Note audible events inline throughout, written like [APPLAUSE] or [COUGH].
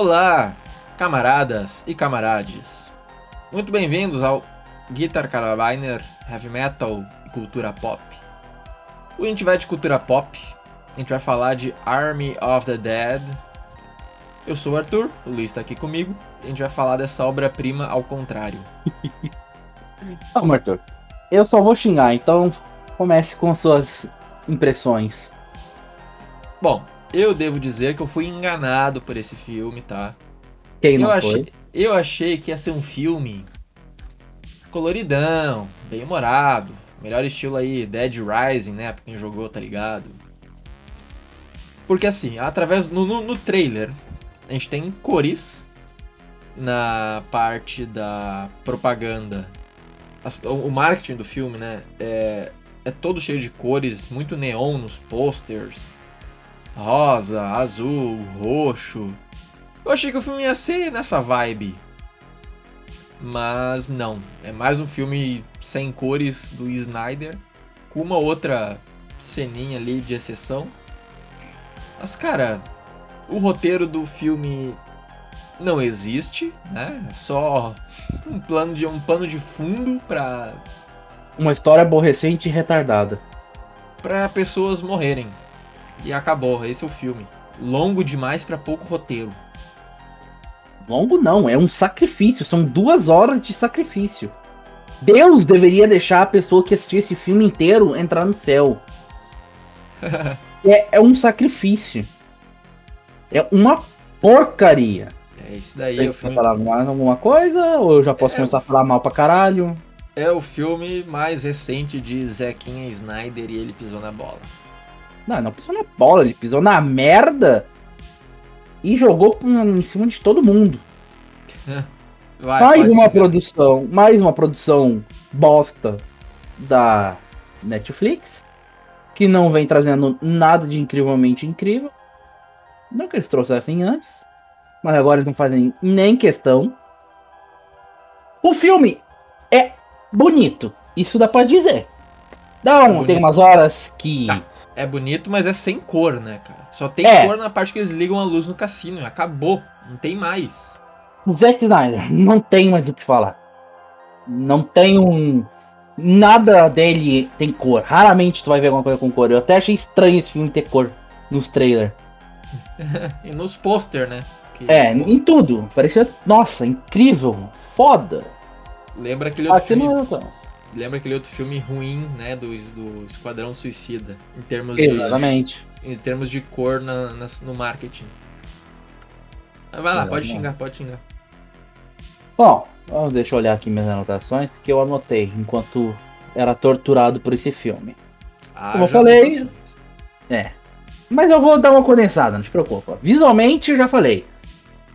Olá, camaradas e camarades. Muito bem-vindos ao Guitar Carabiner Heavy Metal e Cultura Pop. Hoje a gente vai de cultura pop, a gente vai falar de Army of the Dead. Eu sou o Arthur, o Luiz está aqui comigo, e a gente vai falar dessa obra-prima ao contrário. [LAUGHS] Não, Arthur, eu só vou xingar, então comece com suas impressões. Bom, eu devo dizer que eu fui enganado por esse filme, tá? Quem não eu, foi? achei, eu achei que ia ser um filme coloridão, bem humorado. Melhor estilo aí, Dead Rising, né? Pra quem jogou, tá ligado? Porque assim, através. No, no, no trailer, a gente tem cores na parte da propaganda. As- o o marketing do filme, né? É, é todo cheio de cores, muito neon nos posters. Rosa, azul, roxo. Eu achei que o filme ia ser nessa vibe. Mas não. É mais um filme sem cores do Snyder. Com uma outra ceninha ali de exceção. Mas, cara, o roteiro do filme não existe, né? É só um plano de um pano de fundo pra, Uma história aborrecente e retardada. pra pessoas morrerem. E acabou, esse é o filme. Longo demais pra pouco roteiro. Longo não, é um sacrifício, são duas horas de sacrifício. Deus deveria deixar a pessoa que assistiu esse filme inteiro entrar no céu. [LAUGHS] É, é um sacrifício. É uma porcaria. É isso daí, é o que filme, falar mais alguma coisa? Ou eu já posso É, começar a falar mal pra caralho? é o filme mais recente de Zequinha Snyder e ele pisou na bola. Não, não pisou na bola, ele pisou na merda e jogou em cima de todo mundo. [LAUGHS] Vai, mais uma xingar. produção, mais uma produção bosta da Netflix, que não vem trazendo nada de incrivelmente incrível. Não que eles trouxessem antes, mas agora eles não fazem nem questão. O filme é bonito, isso dá pra dizer. Dá um, bonito. tem umas horas que Tá. É bonito, mas é sem cor, né, cara? Só tem É. cor na parte que eles ligam a luz no cassino. Acabou. Não tem mais. Zack Snyder não tem mais o que falar. Não tem um. Nada dele tem cor. Raramente tu vai ver alguma coisa com cor. Eu até achei estranho esse filme ter cor nos trailers. [LAUGHS] E nos pôster, né? Que- É, em tudo. Parecia, nossa, incrível, foda. Lembra aquele outro Aqui filme. não é. Lembra aquele outro filme ruim, né? Do, do Esquadrão Suicida. Em termos de. Exatamente. Em termos de cor na, nas- no marketing. Mas vai lá, pode xingar, pode xingar. Bom, deixa eu olhar aqui minhas anotações, porque eu anotei enquanto era torturado por esse filme. Ah, Como eu falei, anotações. Mas eu vou dar uma condensada, não te preocupa. Visualmente, eu já falei.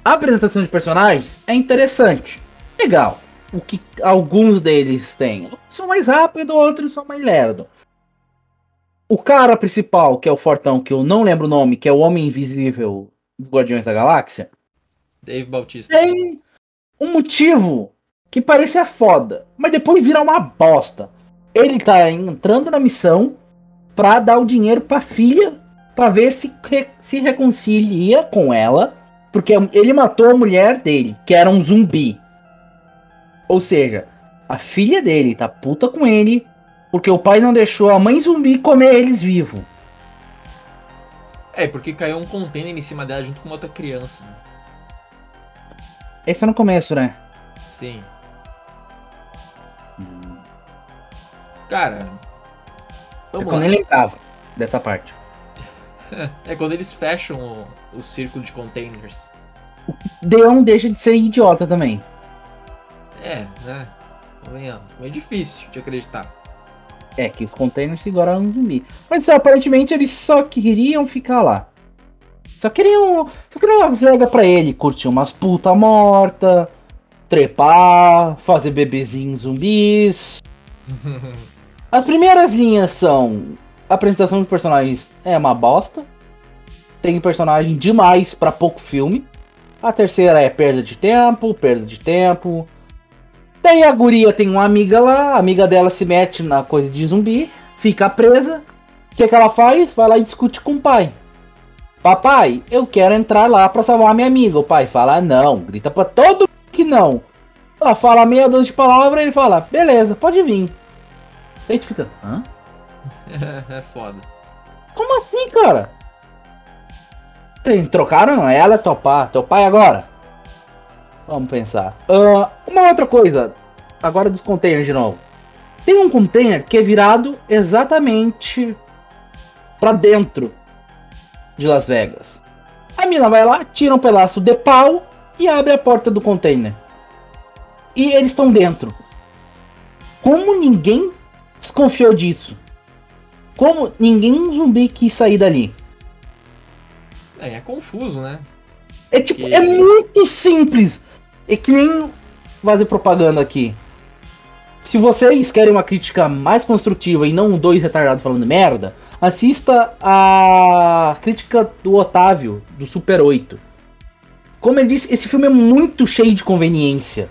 A apresentação de personagens é interessante. Legal. O que alguns deles têm. Alguns São mais rápidos, outros são mais lerdo. O cara principal, que é o Fortão, que eu não lembro o nome, que é o Homem Invisível dos Guardiões da Galáxia, Dave Bautista. tem um motivo que parecia foda, mas depois vira uma bosta. Ele tá entrando na missão pra dar o dinheiro pra filha pra ver se re- se reconcilia com ela, porque ele matou a mulher dele, que era um zumbi. Ou seja, a filha dele tá puta com ele porque o pai não deixou a mãe zumbi comer eles vivo. É, porque caiu um container em cima dela junto com outra criança. né? Esse é no começo, né? Sim. Cara. É Vamos quando lá. ele lembrava dessa parte. [LAUGHS] É quando eles fecham o, o círculo de containers. Deon deixa de ser idiota também. É, né? Convenhamos. É difícil de acreditar. É, que os containers seguraram um zumbi. Mas aparentemente eles só queriam ficar lá. Só queriam. Só queriam uma vaga pra ele, curtir umas puta morta, trepar, fazer bebezinhos zumbis. [LAUGHS] As primeiras linhas são. A apresentação de personagens é uma bosta. Tem personagem demais pra pouco filme. A terceira é perda de tempo, perda de tempo. Daí a guria tem uma amiga lá, a amiga dela se mete na coisa de zumbi, fica presa. O que, que ela faz? Vai lá e discute com o pai. Papai, eu quero entrar lá pra salvar a minha amiga. O pai fala, não. Grita pra todo mundo que não. Ela fala meia dúzia de palavras e ele fala, beleza, pode vir. Aí tu fica, hã? [LAUGHS] é foda. Como assim, cara? Tem, trocaram ela topar. Teu pai agora? Vamos pensar. Ah, uma outra coisa. Agora dos containers de novo. Tem um container que é virado exatamente pra dentro de Las Vegas. A mina vai lá, tira um pedaço de pau e abre a porta do container. E eles estão dentro. Como ninguém desconfiou disso? Como ninguém zumbi quis sair dali? É, é confuso, né? É tipo, Que- é muito simples. É que nem fazer propaganda aqui. Se vocês querem uma crítica mais construtiva e não dois retardados falando merda, assista a crítica do Otávio, do Super 8. Como ele disse, esse filme é muito cheio de conveniência.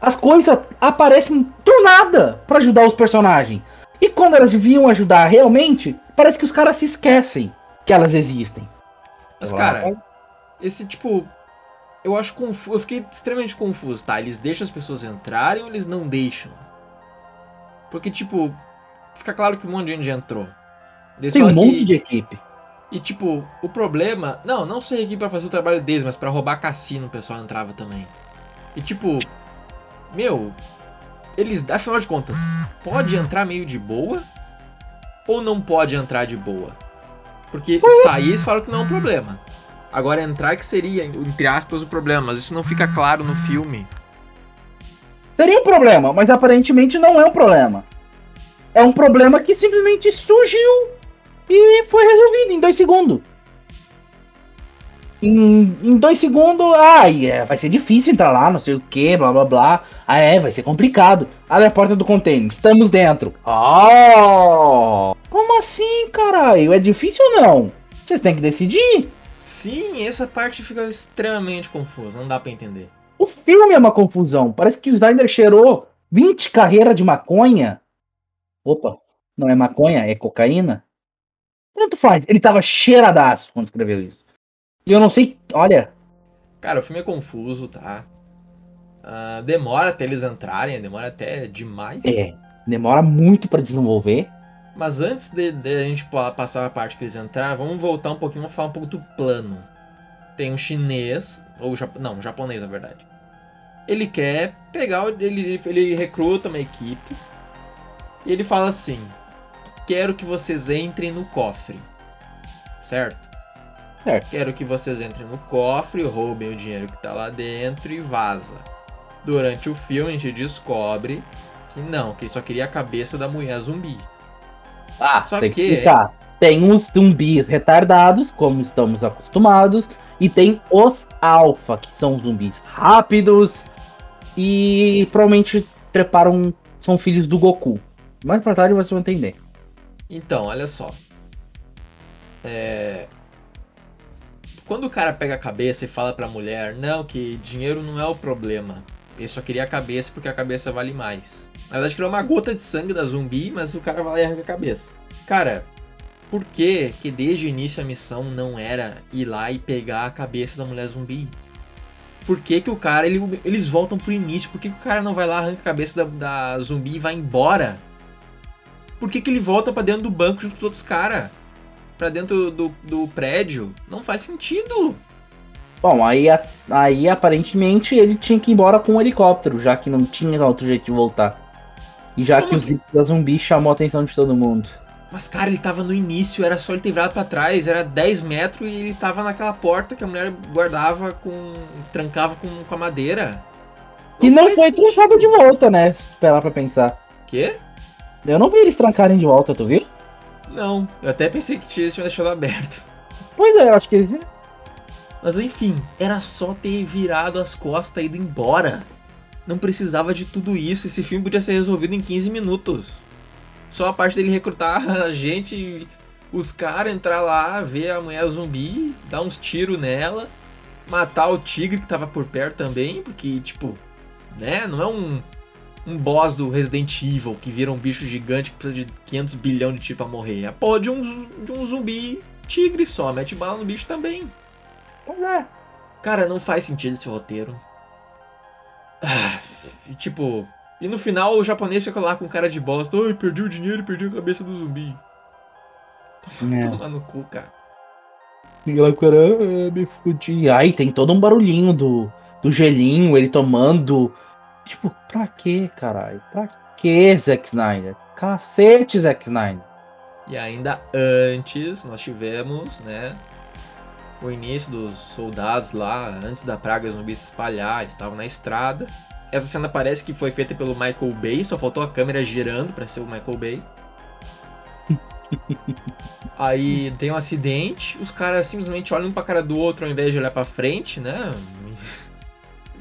As coisas aparecem do nada pra ajudar os personagens. E quando elas deviam ajudar realmente, parece que os caras se esquecem que elas existem. Mas, cara, esse tipo. Eu acho confuso. Eu fiquei extremamente confuso, tá? Eles deixam as pessoas entrarem ou eles não deixam? Porque, tipo, fica claro que um monte de gente já entrou. Eles tem um monte que- de equipe. E, tipo, o problema. Não, não só aqui pra fazer o trabalho deles, mas pra roubar cassino o pessoal entrava também. E, tipo. Meu. Eles, afinal de contas, pode entrar meio de boa? Ou não pode entrar de boa? Porque sair eles falam que não é um problema. Agora entrar que seria, entre aspas, o problema, mas isso não fica claro no filme. Seria um problema, mas aparentemente não é um problema. É um problema que simplesmente surgiu e foi resolvido em dois segundos. Em, em dois segundos, ai, é, vai ser difícil entrar lá, não sei o que, blá blá blá. Ah, é, vai ser complicado. Abre a porta do container, estamos dentro. Oh! Como assim, caralho? É difícil ou não? Vocês têm que decidir. Sim, essa parte fica extremamente confusa, não dá pra entender. O filme é uma confusão. Parece que o Snyder cheirou 20 carreiras de maconha. Opa, não é maconha, é cocaína. Tanto faz. Ele tava cheiradaço quando escreveu isso. E eu não sei, olha, Cara, o filme é confuso, tá? Ah, demora até eles entrarem, demora até demais. é, demora muito pra desenvolver. Mas antes de, de a gente pa- passar a parte que eles entraram, vamos voltar um pouquinho, vamos falar um pouco do plano. Tem um chinês, ou jap- não, um japonês na verdade. Ele quer pegar, ele, ele recruta uma equipe e ele fala assim: Quero que vocês entrem no cofre, certo? Certo. Quero que vocês entrem no cofre, roubem o dinheiro que tá lá dentro e vaza. Durante o filme a gente descobre que não, que ele só queria a cabeça da mulher zumbi. Ah, Só tem que explicar. Tem os zumbis retardados, como estamos acostumados, e tem os alfa, que são zumbis rápidos e provavelmente treparam, são filhos do Goku. Mais pra tarde vocês vão entender. Então, olha só. É... Quando o cara pega a cabeça e fala pra mulher, não, que dinheiro não é o problema. Ele só queria a cabeça porque a cabeça vale mais. Na verdade, criou uma gota de sangue da zumbi, mas o cara vai lá e arranca a cabeça. Cara, por que que desde o início a missão não era ir lá e pegar a cabeça da mulher zumbi? Por que que o cara, ele- eles voltam pro início? Por que, que o cara não vai lá, arranca a cabeça da, da zumbi e vai embora? Por que, que ele volta pra dentro do banco junto com os outros caras? Pra dentro do, do prédio? Não faz sentido. Bom, aí, a- aí aparentemente ele tinha que ir embora com um helicóptero, já que não tinha outro jeito de voltar. E já Como que os gritos da zumbi chamou a atenção de todo mundo. Mas, cara, ele tava no início, era só ele ter virado pra trás, era 10 metros e ele tava naquela porta que a mulher guardava com. trancava com, com a madeira. E não foi sentido. trancado de volta, né? Esperar pra pensar. Quê? Eu não vi eles trancarem de volta, tu viu? Não, eu até pensei que tinha, eles tinham deixado aberto. Pois é, eu acho que eles. Mas enfim, era só ter virado as costas e ido embora. Não precisava de tudo isso. Esse filme podia ser resolvido em 15 minutos. Só a parte dele recrutar [LAUGHS] a gente, os caras entrar lá, ver a mulher zumbi, dar uns tiros nela, matar o tigre que tava por perto também, porque, tipo, né? Não é um, um boss do Resident Evil que vira um bicho gigante que precisa de 500 bilhões de tiros pra morrer. É a porra de um, de um zumbi tigre só, mete bala no bicho também. Pois é. Cara, não faz sentido esse roteiro. Ah, e, tipo, e no final o japonês fica lá com cara de bosta. Ai, perdi o dinheiro e perdi a cabeça do zumbi. É. [LAUGHS] Toma no cu, cara. E ela, cara, ah, me fudi. Aí tem todo um barulhinho do, do gelinho, ele tomando. Tipo, pra quê, caralho? Pra quê, Zack Snyder? Cacete, Zack Snyder. E ainda antes, nós tivemos, né? O início dos soldados lá, antes da praga zumbi se espalhar, eles estavam na estrada. Essa cena parece que foi feita pelo Michael Bay, só faltou a câmera girando pra ser o Michael Bay. [LAUGHS] Aí tem um acidente, os caras simplesmente olham um pra cara do outro ao invés de olhar pra frente, né?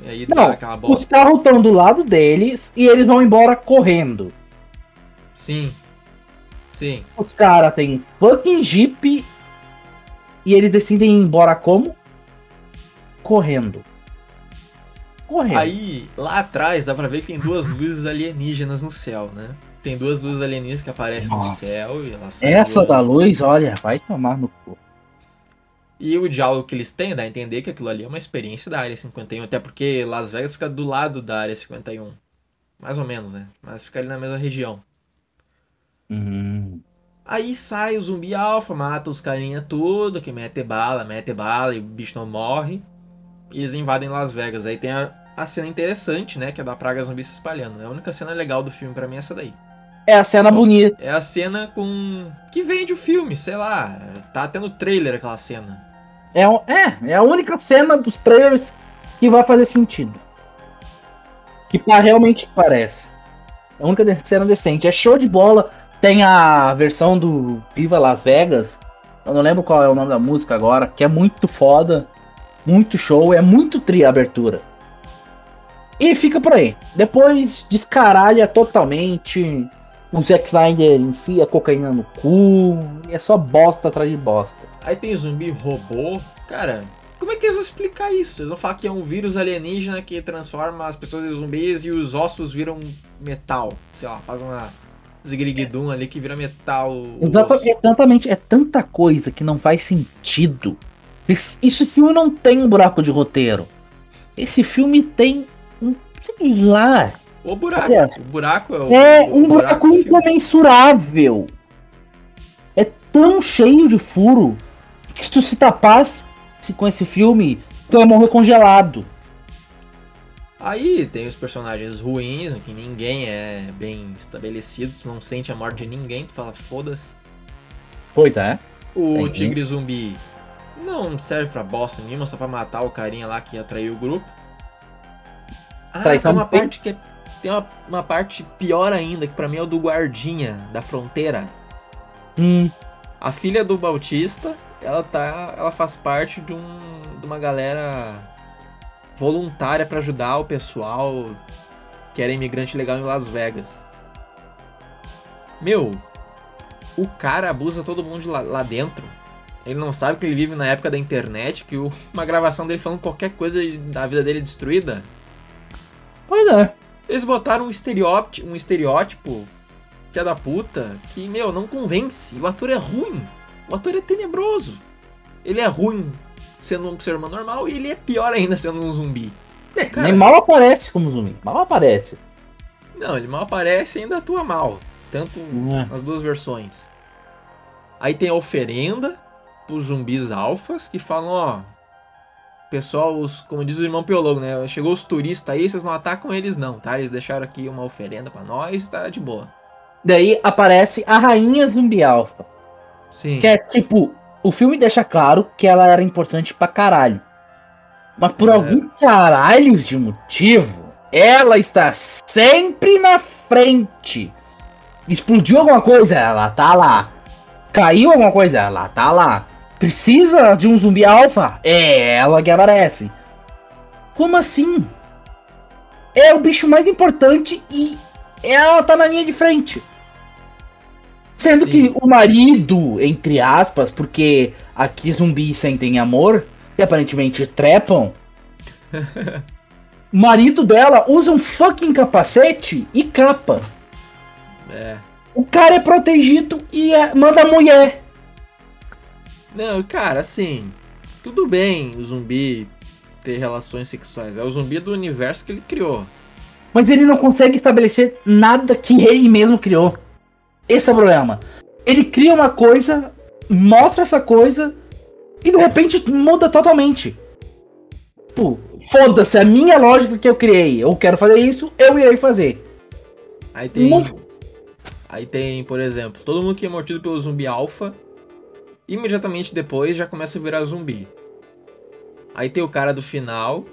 E aí Não, dá aquela Os bosta. carros estão do lado deles e eles vão embora correndo. Sim. Sim. Os caras têm fucking jeep e eles decidem ir embora como? Correndo. Correndo. Aí, lá atrás, dá pra ver que tem duas luzes alienígenas no céu, né? Tem duas luzes alienígenas que aparecem no Nossa. céu e elas Essa da luz, olha, vai tomar no cu. E o diálogo que eles têm dá a entender que aquilo ali é uma experiência da Área 51, até porque Las Vegas fica do lado da Área 51. Mais ou menos, né? Mas fica ali na mesma região. Hum. Aí sai o zumbi alfa, mata os carinha tudo, que mete bala, mete bala e o bicho não morre. E eles invadem Las Vegas. Aí tem a, a cena interessante, né? Que é da praga zumbi se espalhando. É a única cena legal do filme pra mim é essa daí. É a cena bonita. É a cena com. que vende o filme, sei lá. Tá até no trailer aquela cena. É, é, é a única cena dos trailers que vai fazer sentido. Que realmente parece. É a única cena decente. É show de bola. Tem a versão do Viva Las Vegas. Eu não lembro qual é o nome da música agora. Que é muito foda. Muito show. É muito tri a abertura. E fica por aí. Depois descaralha totalmente. O Zack Snyder enfia cocaína no cu. É só bosta atrás de bosta. Aí tem zumbi robô. Cara, como é que eles vão explicar isso? Eles vão falar que é um vírus alienígena que transforma as pessoas em zumbis e os ossos viram metal. Sei lá, faz uma zigriguidum ali que vira metal. exatamente, é tanta coisa que não faz sentido. Esse, esse filme não tem um buraco de roteiro. Esse filme tem um. sei lá. O buraco. É. O buraco é o. É o um buraco filme. incomensurável. É tão cheio de furo que se tu se tapasse com esse filme, tu vai morrer congelado. Aí tem os personagens ruins, que ninguém é bem estabelecido, tu não sente a morte de ninguém, tu fala, foda-se. Pois é. O tigre zumbi não serve pra bosta nenhuma, só pra matar o carinha lá que atraiu o grupo. Ah, tem Traição uma do parte que é, tem uma, uma parte pior ainda, que pra mim é o do guardinha da fronteira. Hum, A filha do Bautista, ela tá, ela faz parte de um de uma galera voluntária pra ajudar o pessoal que era imigrante legal em Las Vegas. Meu, o cara abusa todo mundo lá, lá dentro. Ele não sabe que ele vive na época da internet, que o- [LAUGHS] uma gravação dele falando qualquer coisa da vida dele destruída. pois é. Eles botaram um estereótipo, um estereótipo que é da puta, que, meu, não convence. O ator é ruim. O ator é tenebroso. Ele é ruim sendo um ser humano normal e ele é pior ainda sendo um zumbi. Cara, Nem mal aparece como zumbi. Mal aparece. Não, ele mal aparece e ainda atua mal. Tanto É. nas duas versões. Aí tem a oferenda pros zumbis alfas que falam, ó. Pessoal, os, como diz o irmão Piologo, né? Chegou os turistas aí, vocês não atacam eles não, tá? Eles deixaram aqui uma oferenda pra nós e tá de boa. Daí aparece a rainha zumbi alfa. Sim. Que é tipo, o filme deixa claro que ela era importante pra caralho. Mas por É. algum caralho de motivo, ela está sempre na frente. Explodiu alguma coisa, ela tá lá. Caiu alguma coisa, ela tá lá. Precisa de um zumbi alfa? É ela que aparece. Como assim? É o bicho mais importante e ela tá na linha de frente. Sendo Sim. que o marido, entre aspas, porque aqui zumbis sentem amor e aparentemente trepam. [LAUGHS] o marido dela usa um fucking capacete e capa. É. O cara é protegido e é- manda a mulher. Não, cara, assim, tudo bem o zumbi ter relações sexuais. É o zumbi do universo que ele criou. Mas ele não consegue estabelecer nada que ele mesmo criou. Esse é o problema. Ele cria uma coisa, mostra essa coisa e de repente muda totalmente. Tipo, foda-se, a minha lógica que eu criei. Eu quero fazer isso, eu irei fazer. Aí tem. Não- Aí tem, por exemplo, todo mundo que é mordido pelo zumbi alfa, imediatamente depois já começa a virar zumbi. Aí tem o cara do final,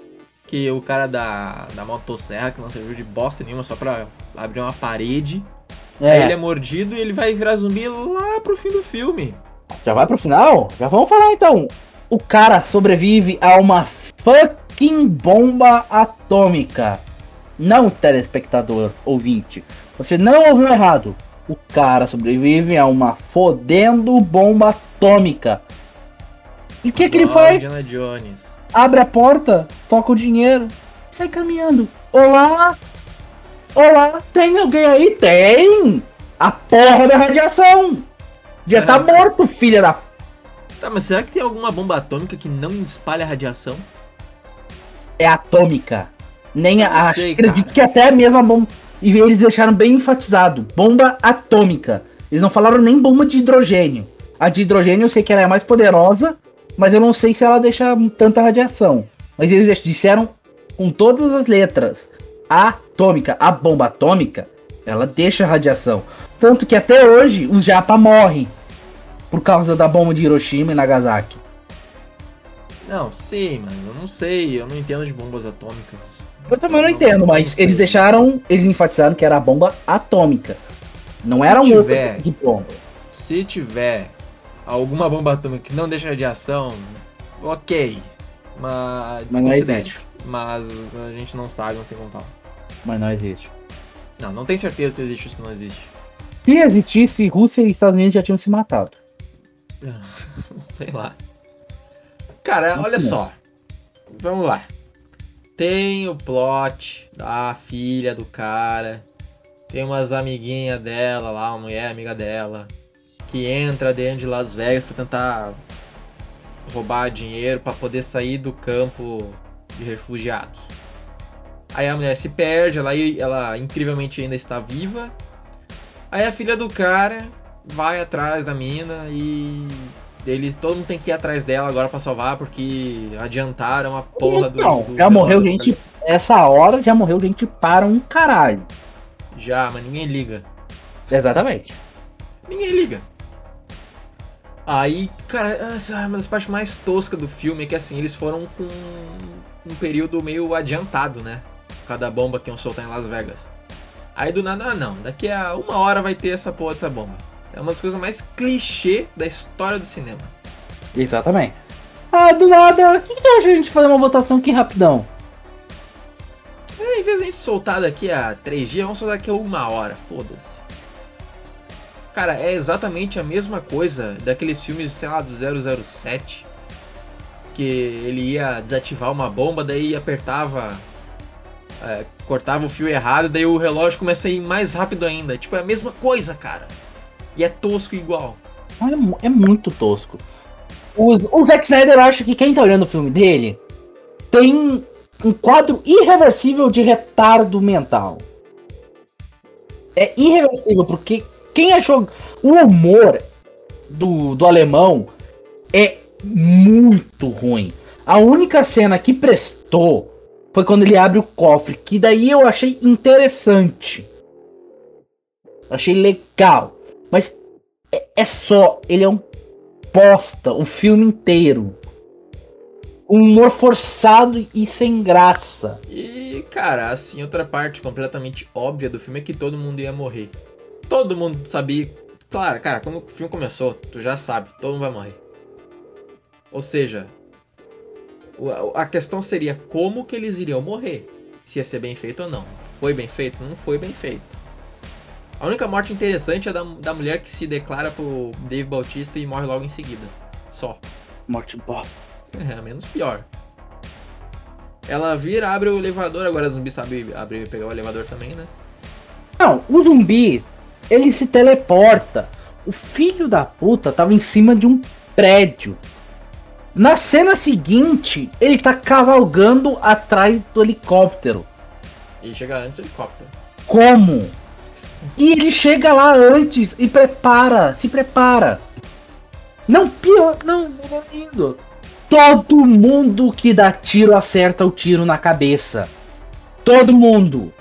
que é o cara da, da motosserra, que não serviu de bosta nenhuma só pra abrir uma parede. Aí ele é mordido e ele vai virar zumbi lá pro fim do filme. Já vai pro final? Já vamos falar então. O cara sobrevive a uma fucking bomba atômica. Não, telespectador, ouvinte. Você não ouviu errado. O cara sobrevive a uma fodendo bomba atômica. E o que, que ele faz? Abre a porta, toca o dinheiro, sai caminhando. Olá! Olá, tem alguém aí? Tem! A porra da radiação! Já tá É. morto, filha da Tá, mas será que tem alguma bomba atômica que não espalha radiação? é atômica. Nem a. Acho- sei, acredito cara. que até a mesma bomba. E eles deixaram bem enfatizado: bomba atômica. Eles não falaram nem bomba de hidrogênio. A de hidrogênio eu sei que ela é mais poderosa, mas eu não sei se ela deixa tanta radiação. Mas eles disseram com todas as letras: atômica. A bomba atômica, ela deixa radiação. Tanto que até hoje os japa morrem por causa da bomba de Hiroshima e Nagasaki. Não, sei, mano. Eu não sei. Eu não entendo de bombas atômicas. Eu também não entendo, mas sei. eles deixaram, eles enfatizaram que era a bomba atômica. Não Se era um outro tiver- tipo de bomba. Se tiver alguma bomba atômica que não deixa radiação, ok. Mas. Mas não considere. existe. Mas a gente não sabe, não tem como falar. Mas não existe. Não, não tem certeza se existe ou se não existe. Se existisse, Rússia e Estados Unidos já tinham se matado. [LAUGHS] Sei lá. Cara, Muito olha bom. só. Vamos lá. Tem o plot da filha do cara. Tem umas amiguinhas dela lá, uma mulher amiga dela. Que entra dentro de Las Vegas pra tentar roubar dinheiro pra poder sair do campo de refugiados. Aí a mulher se perde, ela, ela incrivelmente ainda está viva. Aí a filha do cara vai atrás da mina e eles todo mundo tem que ir atrás dela agora pra salvar porque adiantaram a porra do. Não, do já morreu velório. gente. Essa hora já morreu gente para um caralho. Já, mas ninguém liga. Exatamente. Ninguém liga. Aí, cara, essa é uma das partes mais toscas do filme é que assim, eles foram com um período meio adiantado, né? Cada bomba que iam soltar em Las Vegas. Aí do nada, ah não, daqui a uma hora vai ter essa porra dessa bomba. É uma das coisas mais clichê da história do cinema. Exatamente. Ah, do nada, o que, que tu acha de a gente fazer uma votação aqui rapidão? É, em vez de a gente soltar daqui a três dias, vamos soltar daqui a uma hora, foda-se. Cara, é exatamente a mesma coisa daqueles filmes, sei lá, do 007. Que ele ia desativar uma bomba, daí apertava. É, cortava o fio errado, daí o relógio começa a ir mais rápido ainda. Tipo, é a mesma coisa, cara. E é tosco igual. É, é muito tosco. Os, o Zack Snyder acha que quem tá olhando o filme dele tem um quadro irreversível de retardo mental. É irreversível, porque quem achou. O humor do, do alemão é muito ruim. A única cena que prestou foi quando ele abre o cofre, que daí eu achei interessante. Achei legal. Mas é, é só, ele é um bosta o filme inteiro. Um humor forçado e sem graça. E, cara, assim, outra parte completamente óbvia do filme é que todo mundo ia morrer. Todo mundo sabia. Claro, cara, quando o filme começou, tu já sabe, todo mundo vai morrer. Ou seja, a questão seria como que eles iriam morrer. Se ia ser bem feito ou não. Foi bem feito? Não foi bem feito. A única morte interessante é da, da mulher que se declara pro Dave Bautista e morre logo em seguida. Só. Morte bosta. É, menos pior. Ela vira, abre o elevador, agora zumbi sabe abrir e pegar o elevador também, né? Não, o zumbi, ele se teleporta. O filho da puta tava em cima de um prédio. Na cena seguinte, ele tá cavalgando atrás do helicóptero. E chega antes do helicóptero. Como? E ele chega lá antes e prepara, se prepara. Não, pior, não, melhor indo. Todo mundo que dá tiro acerta o tiro na cabeça. Todo mundo.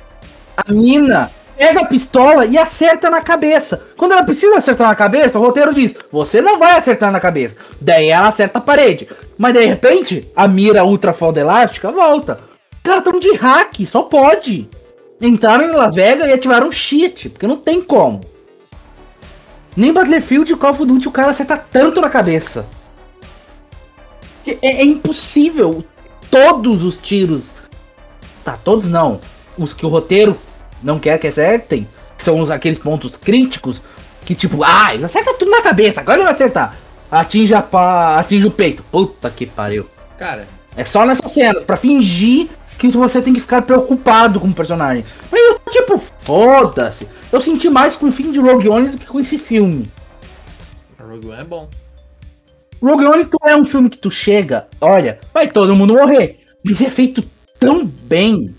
A mina pega a pistola e acerta na cabeça. Quando ela precisa acertar na cabeça, o roteiro diz: Você não vai acertar na cabeça. Daí ela acerta a parede. Mas de repente, a mira ultra foda elástica volta. Cara, tão de hack, só pode. Entraram em Las Vegas e ativaram cheat, porque não tem como. Nem Battlefield e Call of Duty o cara acerta tanto na cabeça. É, é impossível. Todos os tiros. Tá, todos não. Os que o roteiro não quer que acertem. Que são os, aqueles pontos críticos. Que tipo, ah, ele acerta tudo na cabeça, agora ele vai acertar. Atinge, a pá, atinge o peito. Puta que pariu. Cara, É só nessas cenas, pra fingir que você tem que ficar preocupado com o personagem. Mas eu, tipo, foda-se. Eu senti mais com o fim de Rogue One do que com esse filme. Rogue One é bom. Rogue One tu é um filme que tu chega, olha, vai todo mundo morrer. Mas é feito tão bem,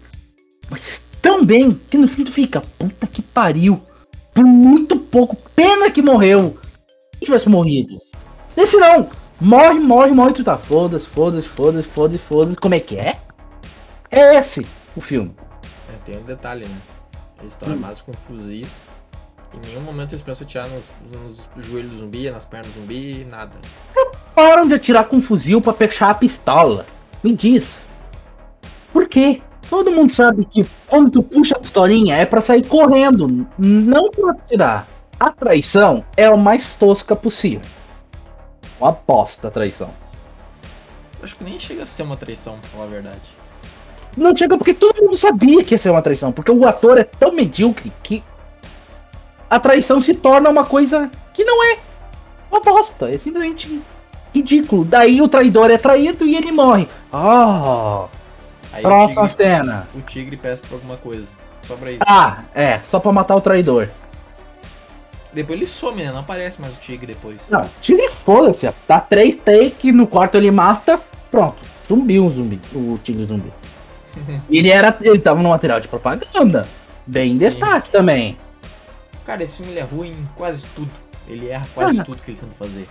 mas tão bem, que no fim tu fica, puta que pariu. Por muito pouco, pena que morreu. Se tivesse morrido. Esse não, morre, morre, morre, tu tá, foda-se, foda-se, foda-se, foda-se, foda-se, como é que é? É esse o filme. É, tem um detalhe, né? Eles estão armados com fuzis. Em nenhum momento eles pensam atirar nos, nos joelhos do zumbi, nas pernas do zumbi, nada. Param de atirar com um fuzil pra fechar a pistola. Me diz. Por quê? Todo mundo sabe que quando tu puxa a pistolinha é pra sair correndo, não pra atirar. A traição é o mais tosca possível. Uma bosta a traição. Acho que nem chega a ser uma traição, pra falar a verdade. Não chega porque todo mundo sabia que ia ser uma traição. Porque o ator é tão medíocre que a traição se torna uma coisa que não é. Uma bosta. É simplesmente ridículo. Daí o traidor é traído e ele morre. Ah, Aí próxima o, tigre, cena. o tigre peça por alguma coisa. Só pra isso. Ah, é, só pra matar o traidor. Depois ele some, né? Não aparece mais o tigre depois. Não, tira e foda-se. Dá três takes, no quarto ele mata, pronto. Zumbiu o zumbi, o tigre zumbi. [LAUGHS] Ele era. Ele tava no material de propaganda. Bem em destaque também. Cara, esse filme ele é ruim em quase tudo. Ele erra quase Ah, tudo que ele tenta fazer.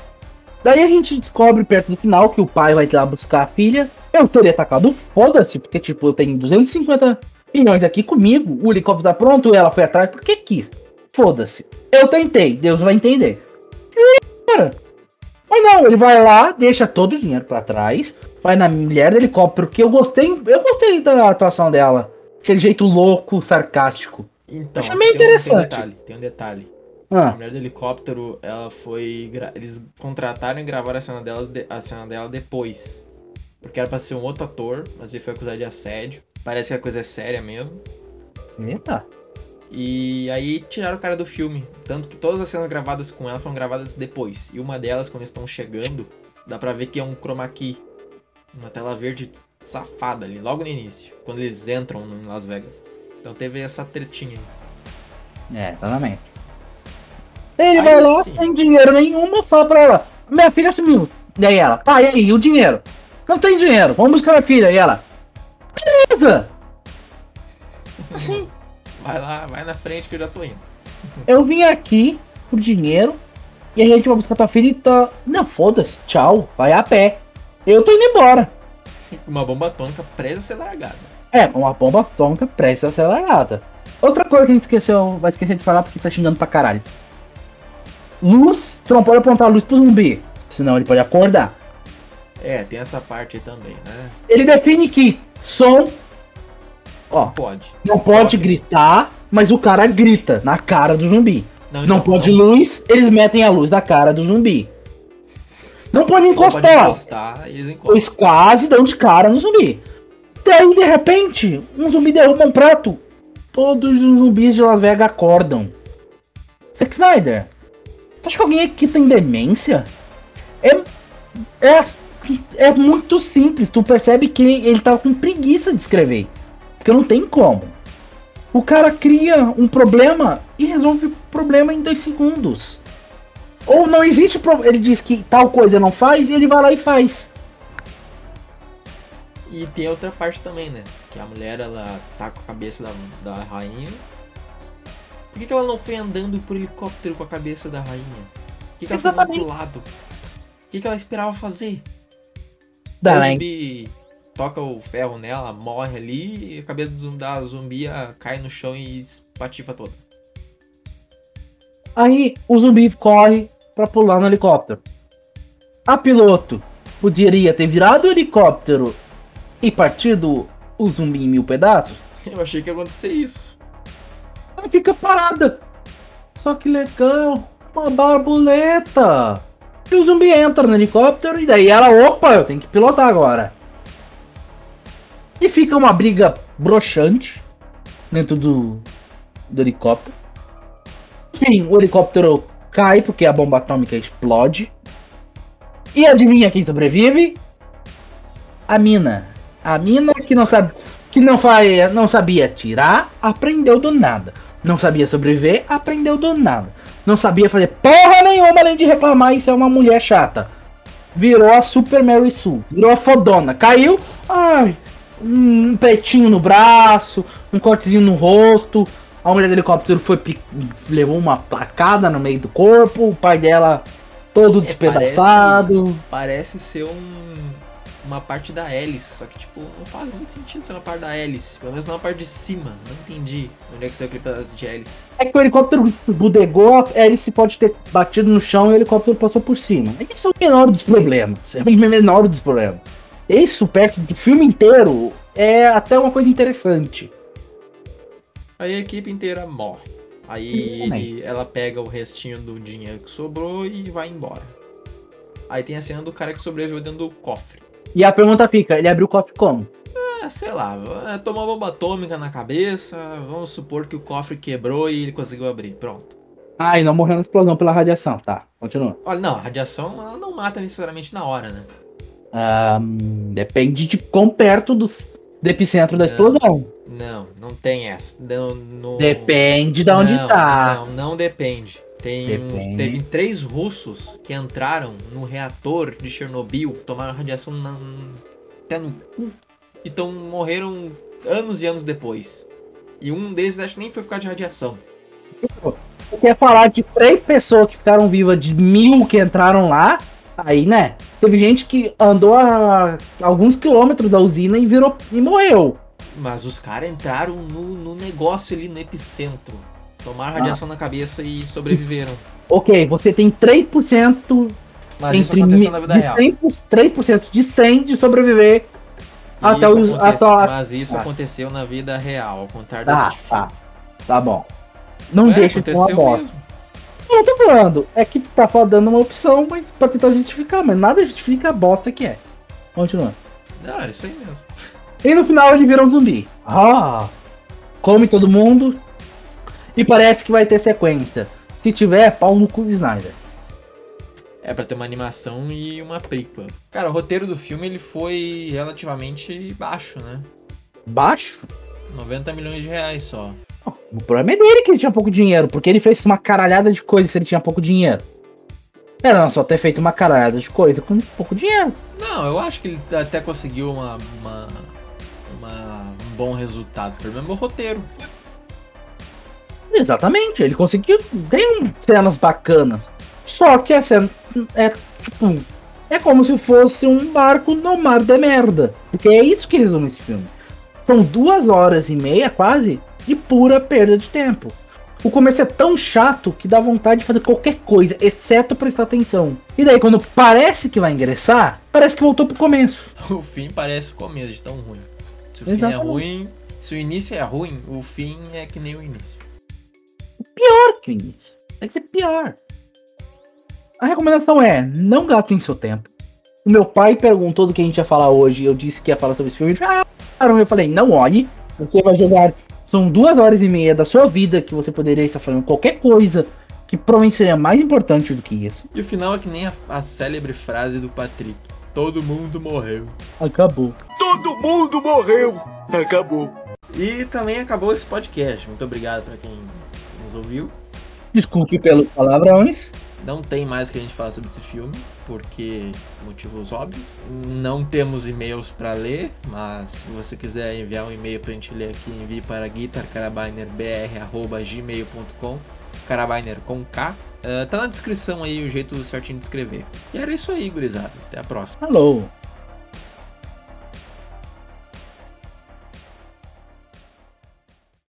Daí a gente descobre perto do final que o pai vai lá buscar a filha. Eu teria atacado, foda-se, porque tipo, eu tenho 250 milhões aqui comigo, o helicóptero tá pronto, ela foi atrás porque quis. Foda-se. Eu tentei, Deus vai entender. Cara, mas não, ele vai lá, deixa todo o dinheiro pra trás, vai na mulher do helicóptero, que eu gostei, eu gostei da atuação dela. Aquele jeito louco, sarcástico. Então, Achei meio tem um- Tem um interessante. detalhe, tem um detalhe. A Ah, mulher do helicóptero, ela foi. Eles contrataram e gravaram a cena, delas de- a cena dela depois. Porque era pra ser um outro ator, mas ele foi acusado de assédio. Parece que a coisa é séria mesmo. eita. E aí tiraram o cara do filme. Tanto que todas as cenas gravadas com ela foram gravadas depois. E uma delas, quando eles estão chegando, dá pra ver que é um chroma key. Uma tela verde safada ali, logo no início. Quando eles entram em Las Vegas. Então teve essa tretinha. É, exatamente. Ele Aí vai lá, sim. tem dinheiro nenhuma, fala pra ela, minha filha sumiu. Daí ela, pai, e aí, o dinheiro? Não tem dinheiro, vamos buscar minha filha. E ela, beleza. Assim, Vai lá, vai na frente que eu já tô indo. eu vim aqui por dinheiro e a gente vai buscar tua filha e tá... Não, foda-se, tchau, vai a pé. Eu tô indo embora. Uma bomba atômica presa a ser largada. É, uma bomba atômica prestes a ser largada. Outra coisa que a gente esqueceu, vai esquecer de falar porque tá xingando pra caralho. Luz, tu não pode apontar a luz pro zumbi, senão ele pode acordar. É, tem essa parte aí também, né? Ele define que som, ó, Pode. não pode gritar, mas o cara grita na cara do zumbi. Não, Não então, pode luz, eles metem a luz na cara do zumbi. Não pode não pode encostar, encostar eles encostam. eles quase dão de cara no zumbi. Daí, de repente, um zumbi derruba um prato. Todos os zumbis de Las Vegas acordam. Zack Snyder, você acha que alguém aqui tem demência? É, é, é muito simples. Tu percebe que ele tá com preguiça de escrever. Porque não tem como. O cara cria um problema e resolve o problema em dois segundos. Ou não existe problema. Ele diz que tal coisa não faz e ele vai lá e faz. E tem outra parte também, né? Que a mulher ela tá com a cabeça da, da rainha. Por que, que ela não foi andando por helicóptero com a cabeça da rainha? Por que, que ela foi andando pro lado? O que, que ela esperava fazer? Dá, o né? zumbi toca o ferro nela, morre ali, e a cabeça do da zumbi ah, cai no chão e espatifa toda. Aí o zumbi corre pra pular no helicóptero. A piloto poderia ter virado o helicóptero e partido o zumbi em mil pedaços? [LAUGHS] Eu achei que ia acontecer isso. Fica parada. Só que legal, uma barbuleta. E o zumbi entra no helicóptero e daí ela, opa, eu tenho que pilotar agora. E fica uma briga broxante dentro do, do helicóptero. Enfim, o helicóptero cai porque a bomba atômica explode. E adivinha quem sobrevive? A mina. A mina que não sabe, que não faz, não sabia tirar, aprendeu do nada. Não sabia sobreviver, aprendeu do nada. Não sabia fazer porra nenhuma além de reclamar e ser uma mulher chata. Virou a Super Mary Sue. Virou a fodona. Caiu. Ai, um petinho no braço, um cortezinho no rosto. A mulher do helicóptero foi levou uma placada no meio do corpo. O pai dela todo É, despedaçado. Parece ser um, uma parte da hélice, só que tipo, não faz muito sentido ser uma parte da hélice. Pelo menos não a parte de cima. Não entendi onde é que saiu aquele pedaço de hélice. É que o helicóptero bodegou, a hélice pode ter batido no chão e o helicóptero passou por cima. Isso é o menor dos problemas. É o menor dos problemas. Isso, perto do filme inteiro, é até uma coisa interessante. Aí a equipe inteira morre. Aí ele- ela pega o restinho do dinheiro que sobrou e vai embora. Aí tem a cena do cara que sobreviveu dentro do cofre. E a pergunta fica, ele abriu o cofre como? Ah, sei lá, é, tomou uma bomba atômica na cabeça, vamos supor que o cofre quebrou e ele conseguiu abrir. Pronto. Ah, e não morreu na explosão pela radiação. Tá, continua. Olha, não, a radiação ela não mata necessariamente na hora, né? Hum, depende de quão perto do, do epicentro da explosão. Não, não tem essa. Não, no- Depende de onde não, tá. Não, não depende. Tem, Depende. Teve três russos que entraram no reator de Chernobyl, tomaram radiação na- até no cu, então morreram anos e anos depois. E um deles acho que nem foi por causa de radiação. Você quer falar de três pessoas que ficaram vivas de mil que entraram lá? Aí, né? Teve gente que andou a alguns quilômetros da usina e virou e morreu. Mas os caras entraram no, no negócio ali no epicentro. Tomaram radiação na cabeça e sobreviveram. [LAUGHS] Ok, você tem 3% Mas entre mi- de real. 100, 3% de 100 de sobreviver até os. Até, Mas isso Ah. aconteceu na vida real, ao contrário tá, desse tá. Tá bom. Não É, deixa uma aconteceu bosta. eu tô falando. É que tu tá dando uma opção mas pra tentar justificar, mas nada justifica a bosta que é. Continua. Não, é isso aí mesmo. E no final ele vira um zumbi. Ah! Come todo mundo. E parece que vai ter sequência. Se tiver, pau no cu Snyder. É pra ter uma animação e uma prequel. Cara, o roteiro do filme ele foi relativamente baixo, né? Baixo? 90 milhões de reais só. O problema é dele que ele tinha pouco dinheiro, porque ele fez uma caralhada de coisa se ele tinha pouco dinheiro. Era não só ter feito uma caralhada de coisa com pouco dinheiro. Não, eu acho que ele até conseguiu uma, uma, uma- um bom resultado. O problema é o roteiro. Exatamente, ele conseguiu. Tem cenas bacanas. Só que a cena é tipo. É como se fosse um barco no mar de merda. Porque é isso que resume esse filme. São duas horas e meia, quase, de pura perda de tempo. O começo é tão chato que dá vontade de fazer qualquer coisa, exceto prestar atenção. E daí, quando parece que vai ingressar, parece que voltou pro começo. O fim parece o começo de tão ruim. Se o fim é Exatamente. ruim. Se o início é ruim, o fim é que nem o início. Pior que o início. Tem que ser pior. A recomendação é: não gastem seu tempo. O meu pai perguntou do que a gente ia falar hoje. Eu disse que ia falar sobre esse filme. Ah, eu falei: não olhe. Você vai jogar. São duas horas e meia da sua vida que você poderia estar fazendo qualquer coisa que provavelmente seria mais importante do que isso. E o final é que nem a, a célebre frase do Patrick. Todo mundo morreu. Acabou. Todo mundo morreu. Acabou. E também acabou esse podcast. Muito obrigado pra quem nos ouviu. Desculpe pelos palavrões. Não tem mais que a gente falar sobre esse filme, porque motivos óbvios. Não temos e-mails para ler, mas se você quiser enviar um e-mail pra gente ler aqui, envie para guitarcarabinerbr.gmail.com Carabiner com K. Uh, tá na descrição aí o jeito certinho de escrever. E era isso aí, gurizada. Até a próxima. Falou!